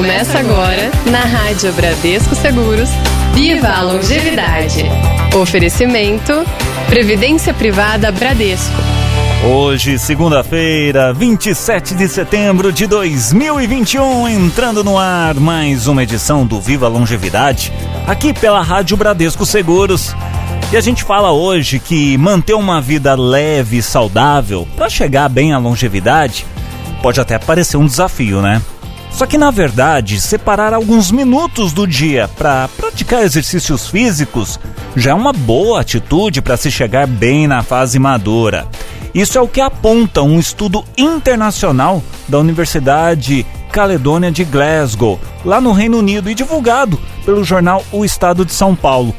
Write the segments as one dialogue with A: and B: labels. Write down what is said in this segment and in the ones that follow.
A: Começa agora na Rádio Bradesco Seguros. Viva a longevidade. Oferecimento Previdência Privada Bradesco.
B: Hoje, segunda-feira, 27 de setembro de 2021, entrando no ar mais uma edição do Viva Longevidade, aqui pela Rádio Bradesco Seguros. E a gente fala hoje que manter uma vida leve e saudável para chegar bem à longevidade pode até parecer um desafio, né? Só que na verdade, separar alguns minutos do dia para praticar exercícios físicos já é uma boa atitude para se chegar bem na fase madura. Isso é o que aponta um estudo internacional da Universidade Caledônia de Glasgow, lá no Reino Unido, e divulgado pelo jornal O Estado de São Paulo.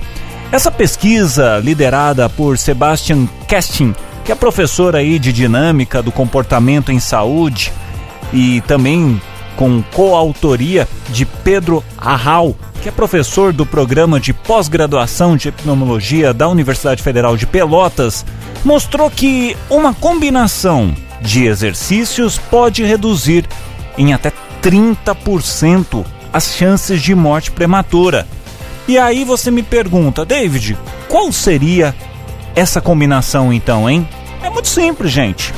B: Essa pesquisa, liderada por Sebastian Kestin, que é professor aí de dinâmica do comportamento em saúde e também com coautoria de Pedro Arral, que é professor do programa de pós-graduação de epidemiologia da Universidade Federal de Pelotas, mostrou que uma combinação de exercícios pode reduzir em até 30% as chances de morte prematura. E aí você me pergunta, David, qual seria essa combinação então, hein? É muito simples, gente.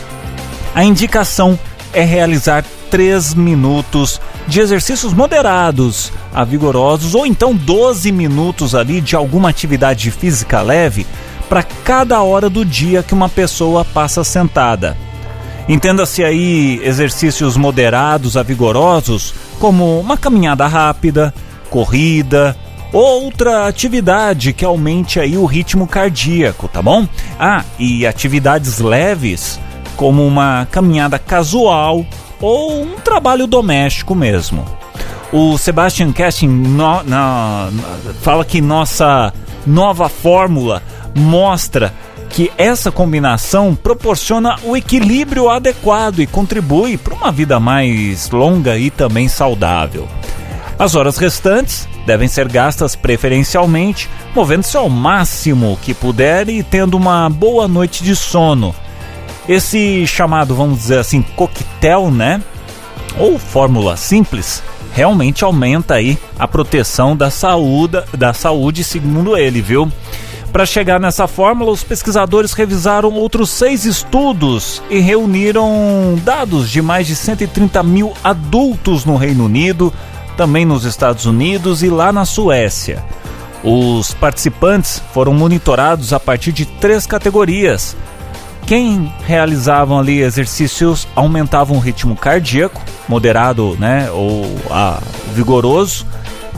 B: A indicação é realizar 3 minutos de exercícios moderados a vigorosos ou então 12 minutos ali de alguma atividade física leve para cada hora do dia que uma pessoa passa sentada. Entenda-se aí exercícios moderados a vigorosos, como uma caminhada rápida, corrida, outra atividade que aumente aí o ritmo cardíaco, tá bom? Ah, e atividades leves, como uma caminhada casual ou um trabalho doméstico mesmo. O Sebastian Casting no, fala que nossa nova fórmula mostra que essa combinação proporciona o equilíbrio adequado e contribui para uma vida mais longa e também saudável. As horas restantes devem ser gastas preferencialmente movendo-se ao máximo que puder e tendo uma boa noite de sono, esse chamado, vamos dizer assim, coquetel, né? Ou fórmula simples, realmente aumenta aí a proteção da saúde, da saúde, segundo ele, viu? Para chegar nessa fórmula, os pesquisadores revisaram outros seis estudos e reuniram dados de mais de 130 mil adultos no Reino Unido, também nos Estados Unidos e lá na Suécia. Os participantes foram monitorados a partir de três categorias: quem realizavam ali exercícios aumentavam o ritmo cardíaco, moderado, né, ou ah, vigoroso.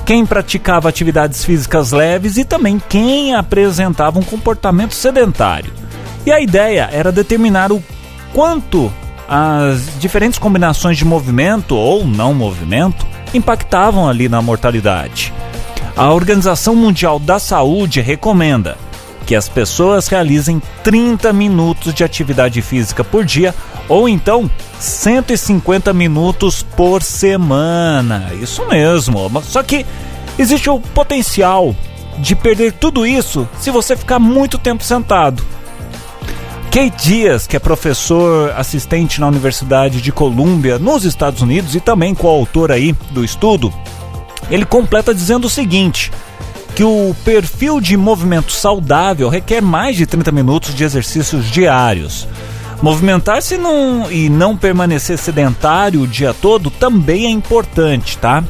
B: Quem praticava atividades físicas leves e também quem apresentava um comportamento sedentário. E a ideia era determinar o quanto as diferentes combinações de movimento ou não movimento impactavam ali na mortalidade. A Organização Mundial da Saúde recomenda que as pessoas realizem 30 minutos de atividade física por dia ou então 150 minutos por semana. Isso mesmo. Só que existe o potencial de perder tudo isso se você ficar muito tempo sentado. Kate Dias, que é professor assistente na Universidade de Colômbia, nos Estados Unidos e também coautor aí do estudo, ele completa dizendo o seguinte: que o perfil de movimento saudável requer mais de 30 minutos de exercícios diários. Movimentar-se e não permanecer sedentário o dia todo também é importante, tá?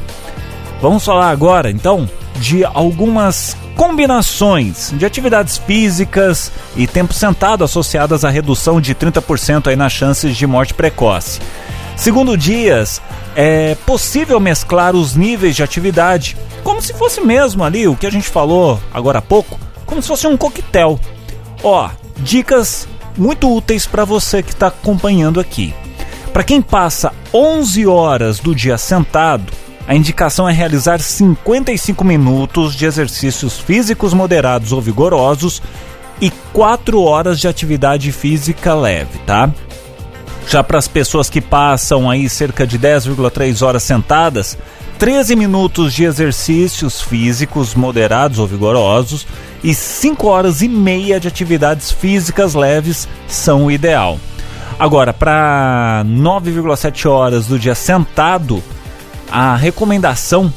B: Vamos falar agora, então, de algumas combinações de atividades físicas e tempo sentado associadas à redução de 30% aí nas chances de morte precoce. Segundo Dias, é possível mesclar os níveis de atividade, como se fosse mesmo ali o que a gente falou agora há pouco, como se fosse um coquetel. Ó, dicas muito úteis para você que está acompanhando aqui. Para quem passa 11 horas do dia sentado, a indicação é realizar 55 minutos de exercícios físicos moderados ou vigorosos e 4 horas de atividade física leve, tá? Já para as pessoas que passam aí cerca de 10,3 horas sentadas, 13 minutos de exercícios físicos moderados ou vigorosos e 5 horas e meia de atividades físicas leves são o ideal. Agora, para 9,7 horas do dia sentado, a recomendação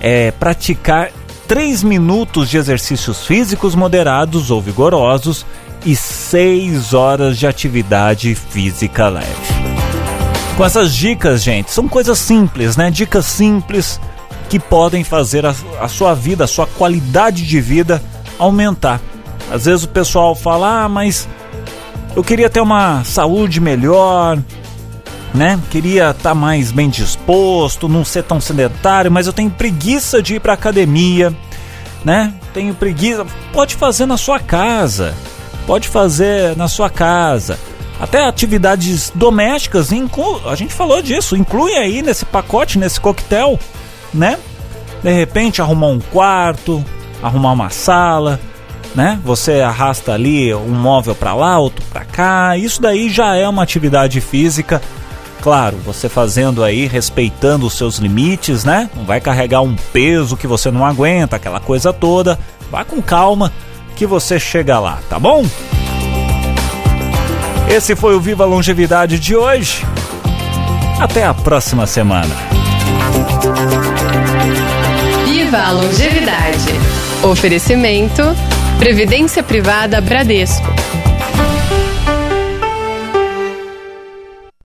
B: é praticar 3 minutos de exercícios físicos moderados ou vigorosos e 6 horas de atividade física leve. Com essas dicas, gente, são coisas simples, né? Dicas simples que podem fazer a, a sua vida, a sua qualidade de vida aumentar. Às vezes o pessoal fala, ah, mas eu queria ter uma saúde melhor, né? Queria estar tá mais bem disposto, não ser tão sedentário, mas eu tenho preguiça de ir para academia, né? Tenho preguiça. Pode fazer na sua casa. Pode fazer na sua casa. Até atividades domésticas, a gente falou disso, inclui aí nesse pacote, nesse coquetel, né? De repente arrumar um quarto, arrumar uma sala, né? Você arrasta ali um móvel para lá, outro para cá. Isso daí já é uma atividade física claro, você fazendo aí, respeitando os seus limites, né? Não vai carregar um peso que você não aguenta, aquela coisa toda. Vá com calma que você chega lá, tá bom? Esse foi o Viva Longevidade de hoje. Até a próxima semana.
A: Viva a Longevidade. Oferecimento Previdência Privada Bradesco